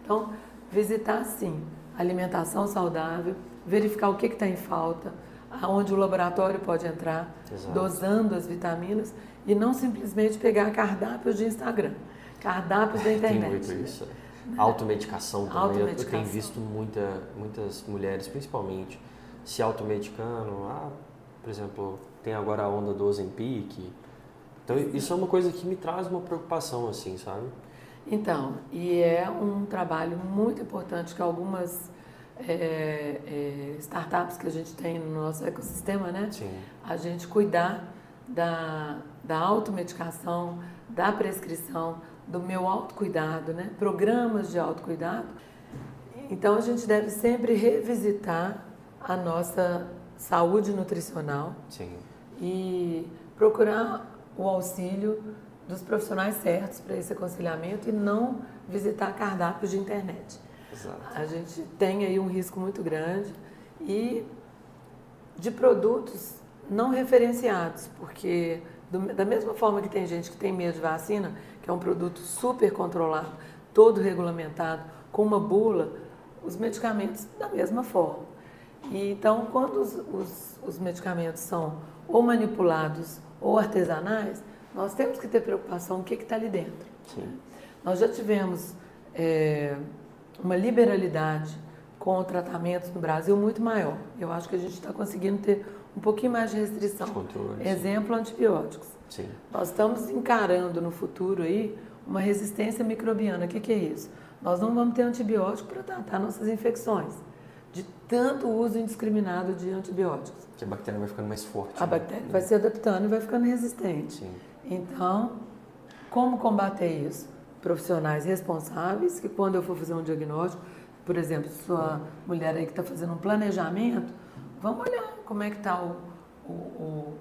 Então, visitar sim, alimentação saudável, verificar o que está em falta, aonde o laboratório pode entrar, Exato. dosando as vitaminas e não simplesmente pegar cardápios de Instagram, cardápios da internet. Tem muito isso. Né? Automedicação também. Automedicação. Eu tenho visto muita, muitas mulheres, principalmente, se automedicando. Ah, por exemplo, tem agora a onda do Ozempic. Então, isso é uma coisa que me traz uma preocupação, assim, sabe? Então, e é um trabalho muito importante que algumas é, é, startups que a gente tem no nosso ecossistema, né? Sim. A gente cuidar da, da automedicação, da prescrição, do meu autocuidado, né? Programas de autocuidado. Então a gente deve sempre revisitar a nossa saúde nutricional Sim. e procurar o auxílio dos profissionais certos para esse aconselhamento e não visitar cardápios de internet. Exato. A gente tem aí um risco muito grande e de produtos não referenciados, porque do, da mesma forma que tem gente que tem medo de vacina, que é um produto super controlado, todo regulamentado, com uma bula, os medicamentos da mesma forma. E, então, quando os, os, os medicamentos são ou manipulados ou artesanais, nós temos que ter preocupação o que está ali dentro. Sim. Nós já tivemos é, uma liberalidade com tratamentos no Brasil muito maior. Eu acho que a gente está conseguindo ter um pouquinho mais de restrição. Controle, Exemplo, antibióticos. Sim. Nós estamos encarando no futuro aí uma resistência microbiana. O que, que é isso? Nós não vamos ter antibiótico para tratar nossas infecções, de tanto uso indiscriminado de antibióticos. Que a bactéria vai ficando mais forte. A né? bactéria vai se adaptando e vai ficando resistente. Sim. Então, como combater isso? Profissionais responsáveis, que quando eu for fazer um diagnóstico, por exemplo, sua mulher aí que está fazendo um planejamento, vamos olhar como é que está o, o, o,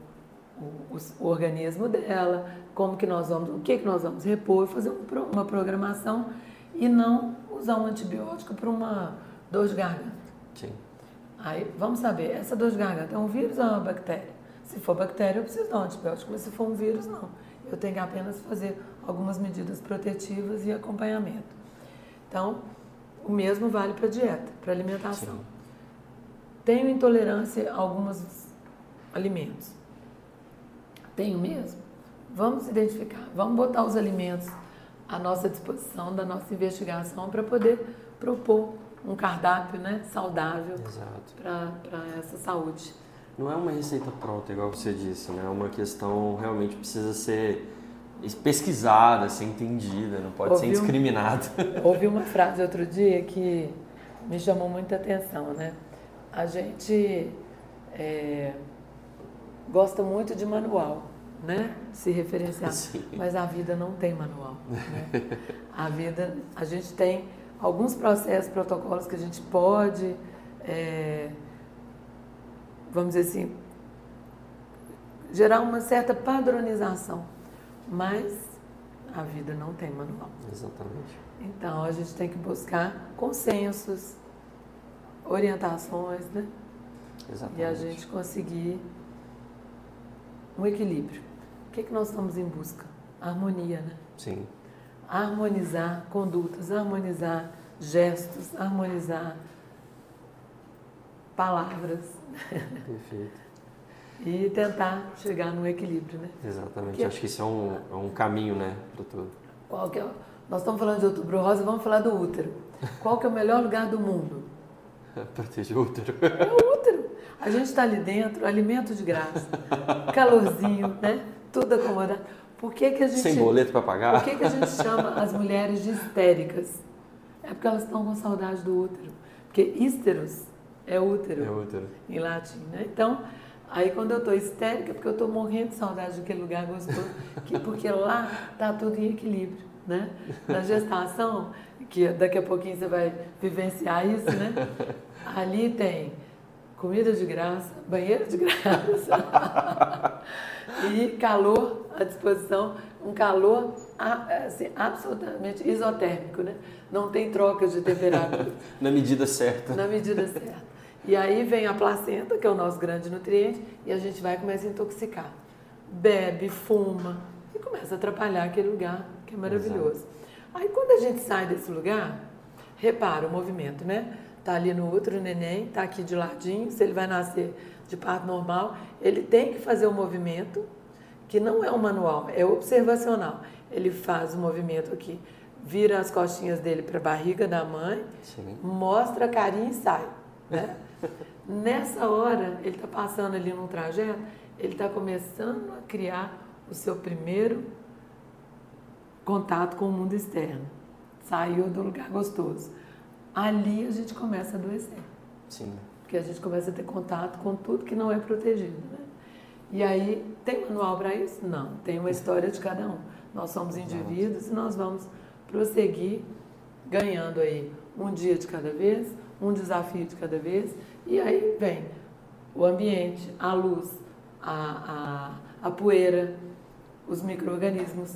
o, o, organismo dela, como que nós vamos, o que, que nós vamos repor, fazer uma programação e não usar um antibiótico para uma dor de garganta. Sim. Aí vamos saber, essa dor de garganta é um vírus ou é uma bactéria? Se for bactéria, eu preciso dar um antibiótico, mas se for um vírus, não. Eu tenho que apenas fazer algumas medidas protetivas e acompanhamento. Então, o mesmo vale para dieta, para alimentação. Sim. Tenho intolerância a alguns alimentos. Tenho mesmo? Vamos identificar, vamos botar os alimentos à nossa disposição, da nossa investigação, para poder propor um cardápio né, saudável para essa saúde. Não é uma receita pronta, igual você disse, né? É uma questão realmente precisa ser pesquisada, ser entendida, não pode ouvi ser discriminada. Um, ouvi uma frase outro dia que me chamou muita atenção, né? A gente é, gosta muito de manual, né? Se referenciar, Sim. mas a vida não tem manual. Né? A vida, a gente tem alguns processos, protocolos que a gente pode é, vamos dizer assim, gerar uma certa padronização, mas a vida não tem manual. Exatamente. Então a gente tem que buscar consensos, orientações, né? Exatamente. E a gente conseguir um equilíbrio. O que, é que nós estamos em busca? Harmonia, né? Sim. Harmonizar condutas, harmonizar gestos, harmonizar palavras. Perfeito. e tentar chegar num equilíbrio, né? Exatamente. Porque... Acho que isso é um, é um caminho, né, para tudo. Qual que é? Nós estamos falando de outubro rosa, vamos falar do útero. Qual que é o melhor lugar do mundo? Proteger o útero. É o útero. A gente está ali dentro, alimento de graça, calorzinho, né? Tudo acomodado. Por que, que a gente. Sem boleto para pagar? Por que, que a gente chama as mulheres de histéricas? É porque elas estão com saudade do útero. Porque hísteros é útero. É útero. Em latim, né? Então, aí quando eu estou histérica, porque eu estou morrendo de saudade daquele lugar gostoso, que, porque lá está tudo em equilíbrio, né? Na gestação, que daqui a pouquinho você vai vivenciar isso, né? Ali tem comida de graça, banheiro de graça e calor à disposição, um calor assim, absolutamente isotérmico, né? Não tem troca de temperatura. Na medida certa. Na medida certa. E aí vem a placenta, que é o nosso grande nutriente, e a gente vai e começa a intoxicar. Bebe, fuma, e começa a atrapalhar aquele lugar que é maravilhoso. Exato. Aí quando a gente sai desse lugar, repara o movimento, né? Tá ali no outro neném, tá aqui de ladinho, se ele vai nascer de parto normal, ele tem que fazer o um movimento que não é um manual, é observacional. Ele faz o movimento aqui, vira as costinhas dele para a barriga da mãe, Sim. mostra a carinha e sai. Né? Nessa hora, ele está passando ali num trajeto, ele está começando a criar o seu primeiro contato com o mundo externo. Saiu do lugar gostoso. Ali a gente começa a adoecer. Sim. Porque a gente começa a ter contato com tudo que não é protegido. Né? E aí, tem manual para isso? Não. Tem uma história de cada um. Nós somos indivíduos e nós vamos prosseguir ganhando aí um dia de cada vez, um desafio de cada vez, e aí vem o ambiente, a luz, a, a, a poeira, os micro-organismos,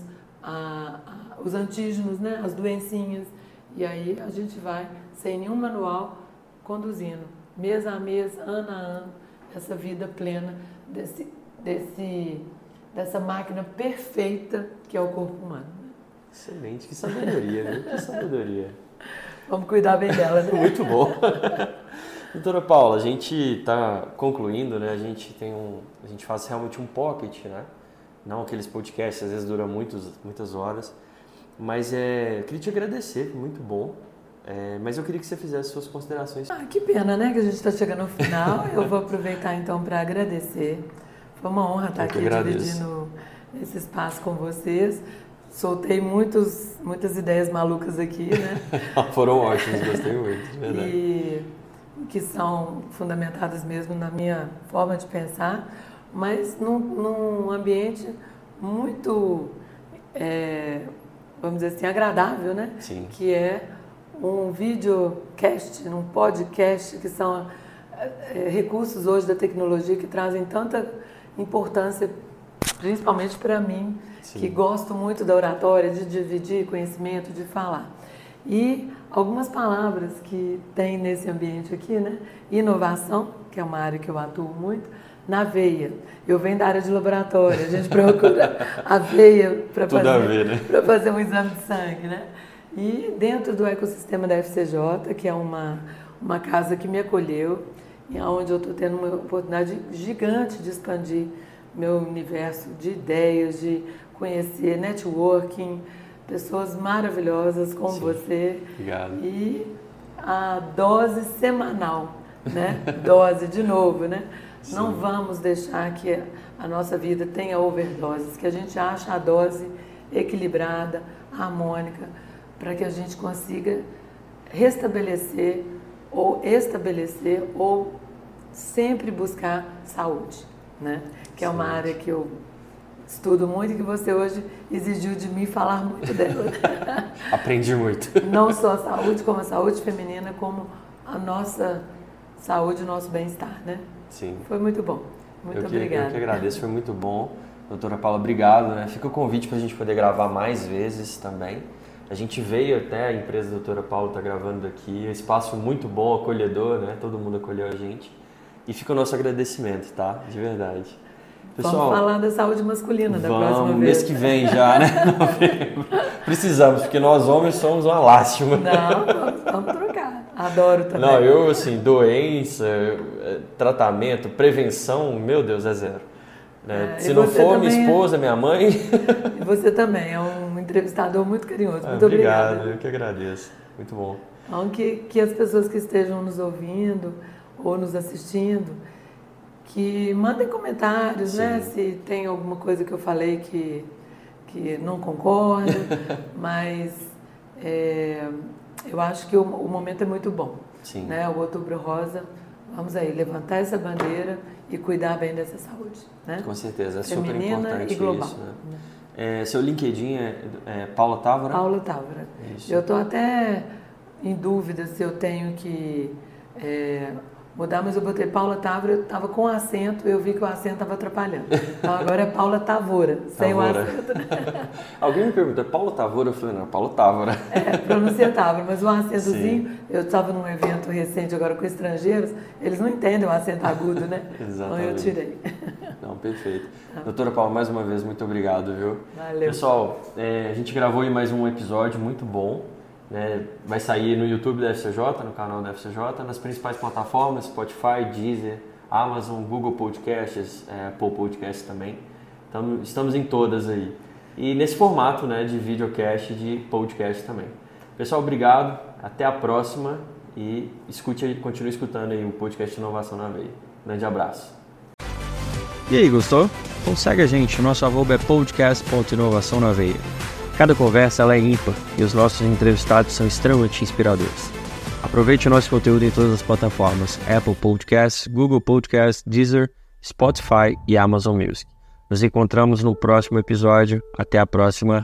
os antígenos, né, as doencinhas, e aí a gente vai, sem nenhum manual, conduzindo, mês a mês, ano a ano, essa vida plena desse, desse, dessa máquina perfeita que é o corpo humano. Excelente, que sabedoria, né? Que sabedoria. Vamos cuidar bem dela, né? Muito bom. Doutora Paula, a gente está concluindo, né? A gente tem um, a gente faz realmente um pocket, né? Não aqueles podcasts, às vezes dura muitos, muitas horas. Mas é, queria te agradecer, muito bom. É, mas eu queria que você fizesse suas considerações. Ah, que pena, né? Que a gente está chegando no final. eu vou aproveitar então para agradecer. Foi uma honra estar aqui dividindo esse espaço com vocês soltei muitos, muitas ideias malucas aqui, né? Foram ótimas, gostei muito, de verdade. E que são fundamentadas mesmo na minha forma de pensar, mas num, num ambiente muito, é, vamos dizer assim, agradável, né? Sim. Que é um videocast, um podcast, que são é, recursos hoje da tecnologia que trazem tanta importância, principalmente para mim, Sim. que gosto muito da oratória, de dividir conhecimento, de falar. E algumas palavras que tem nesse ambiente aqui, né? Inovação, que é uma área que eu atuo muito, na veia. Eu venho da área de laboratório, a gente procura a veia para fazer, né? fazer um exame de sangue, né? E dentro do ecossistema da FCJ, que é uma, uma casa que me acolheu, e onde eu estou tendo uma oportunidade gigante de expandir meu universo de ideias, de conhecer networking, pessoas maravilhosas como Sim. você. Obrigado. E a dose semanal, né? dose de novo, né? Sim. Não vamos deixar que a nossa vida tenha overdoses, que a gente ache a dose equilibrada, harmônica, para que a gente consiga restabelecer ou estabelecer ou sempre buscar saúde, né? Que é uma área que eu estudo muito e que você hoje exigiu de mim falar muito dela. Aprendi muito. Não só a saúde, como a saúde feminina, como a nossa saúde, o nosso bem-estar, né? Sim. Foi muito bom. Muito eu obrigada. Eu que agradeço, foi muito bom. Doutora Paula, obrigado. Né? Fica o convite para a gente poder gravar mais vezes também. A gente veio até a empresa da doutora Paula está gravando aqui, um espaço muito bom, acolhedor, né? Todo mundo acolheu a gente. E fica o nosso agradecimento, tá? De verdade. Pessoal, vamos falar da saúde masculina da vamos, próxima vez. mês que vem já, né? Precisamos, porque nós homens somos uma lástima. Não, vamos, vamos trocar. Adoro também. Não, eu, assim, doença, eh, tratamento, prevenção, meu Deus, é zero. Né? É, Se não for minha é- esposa, minha mãe. E você também é um entrevistador muito carinhoso. Muito ah, obrigado. Obrigado, eu que agradeço. Muito bom. Então, que, que as pessoas que estejam nos ouvindo ou nos assistindo que mandem comentários, né? Sim. né? Se tem alguma coisa que eu falei que, que não concordo, mas é, eu acho que o, o, momento é muito bom. Sim. Né? O Outubro Rosa, vamos aí, levantar essa bandeira e cuidar bem dessa saúde. Né? Com certeza, é Feminina super importante isso. Né? É, seu LinkedIn é, é Paula Távora? Paula Távora. Isso. Eu estou até em dúvida se eu tenho que é, mudar, mas eu botei Paula Távora, eu estava com acento, eu vi que o acento estava atrapalhando. Então agora é Paula Tavora, sem Tavora. o acento. Alguém me perguntou, é Paulo Tavora? Eu falei, não, é Paulo Távora. É, pronuncia Távora, mas o acentozinho, eu estava num evento recente agora com estrangeiros, eles não entendem o acento agudo, né? Então eu Exatamente. tirei. Não, perfeito. Doutora Paula, mais uma vez, muito obrigado, viu? Valeu. Pessoal, é, a gente gravou aí mais um episódio muito bom. Né? Vai sair no YouTube da FCJ, no canal da FCJ, nas principais plataformas, Spotify, Deezer, Amazon, Google Podcasts, é, Apple Podcasts também. Então, estamos em todas aí. E nesse formato né, de videocast de podcast também. Pessoal, obrigado. Até a próxima. E escute continue escutando aí o podcast Inovação na Veia. Grande abraço. E aí, gostou? Então segue a gente, nosso arroba é podcast.inovação na veia. Cada conversa ela é ímpar e os nossos entrevistados são extremamente inspiradores. Aproveite o nosso conteúdo em todas as plataformas, Apple Podcasts, Google Podcasts, Deezer, Spotify e Amazon Music. Nos encontramos no próximo episódio. Até a próxima.